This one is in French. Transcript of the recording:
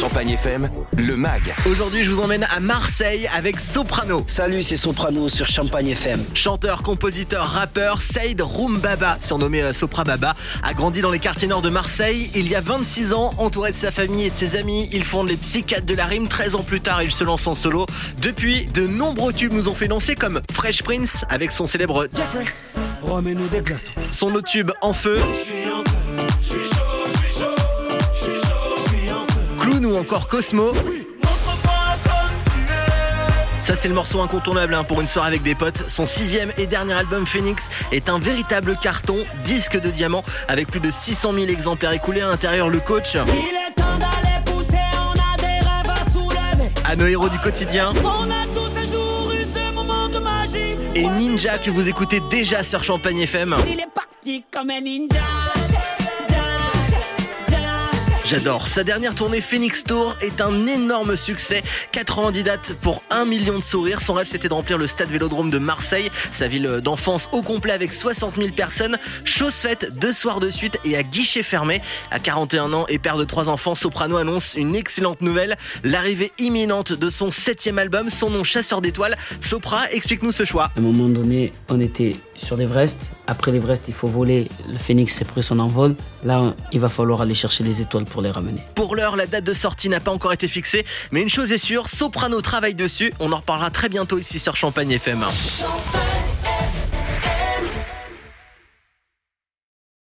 Champagne FM, le MAG. Aujourd'hui, je vous emmène à Marseille avec Soprano. Salut, c'est Soprano sur Champagne FM. Chanteur, compositeur, rappeur, Saïd Roumbaba, surnommé euh, Sopra Baba, a grandi dans les quartiers nord de Marseille. Il y a 26 ans, entouré de sa famille et de ses amis, il fonde les Psychiatres de la Rime. 13 ans plus tard, il se lance en solo. Depuis, de nombreux tubes nous ont fait danser comme Fresh Prince avec son célèbre Jeffrey, remets-nous des glaçons. son autre tube En Feu, Je suis en feu, je suis chaud, je ou encore Cosmo. Ça c'est le morceau incontournable hein, pour une soirée avec des potes. Son sixième et dernier album Phoenix est un véritable carton, disque de diamant avec plus de 600 000 exemplaires écoulés à l'intérieur. Le coach Il est temps d'aller pousser, on a des rêves à nos héros du quotidien On a tous un jour eu ce moment de magie. et Ninja que vous écoutez déjà sur Champagne FM. Il est parti comme un ninja. Ja, ja, ja. J'adore. Sa dernière tournée Phoenix Tour est un énorme succès. 90 dates pour 1 million de sourires. Son rêve c'était de remplir le stade Vélodrome de Marseille, sa ville d'enfance au complet avec 60 000 personnes. Chose faite deux soirs de suite et à guichet fermé. À 41 ans et père de trois enfants, Soprano annonce une excellente nouvelle. L'arrivée imminente de son septième album, son nom Chasseur d'étoiles. Sopra, explique-nous ce choix. À un moment donné, on était sur l'Everest. Après l'Everest, il faut voler. Le phénix s'est pris son envol. Là, il va falloir aller chercher les étoiles pour les ramener. Pour l'heure, la date de sortie n'a pas encore été fixée, mais une chose est sûre, Soprano travaille dessus. On en reparlera très bientôt ici sur Champagne FM. Champagne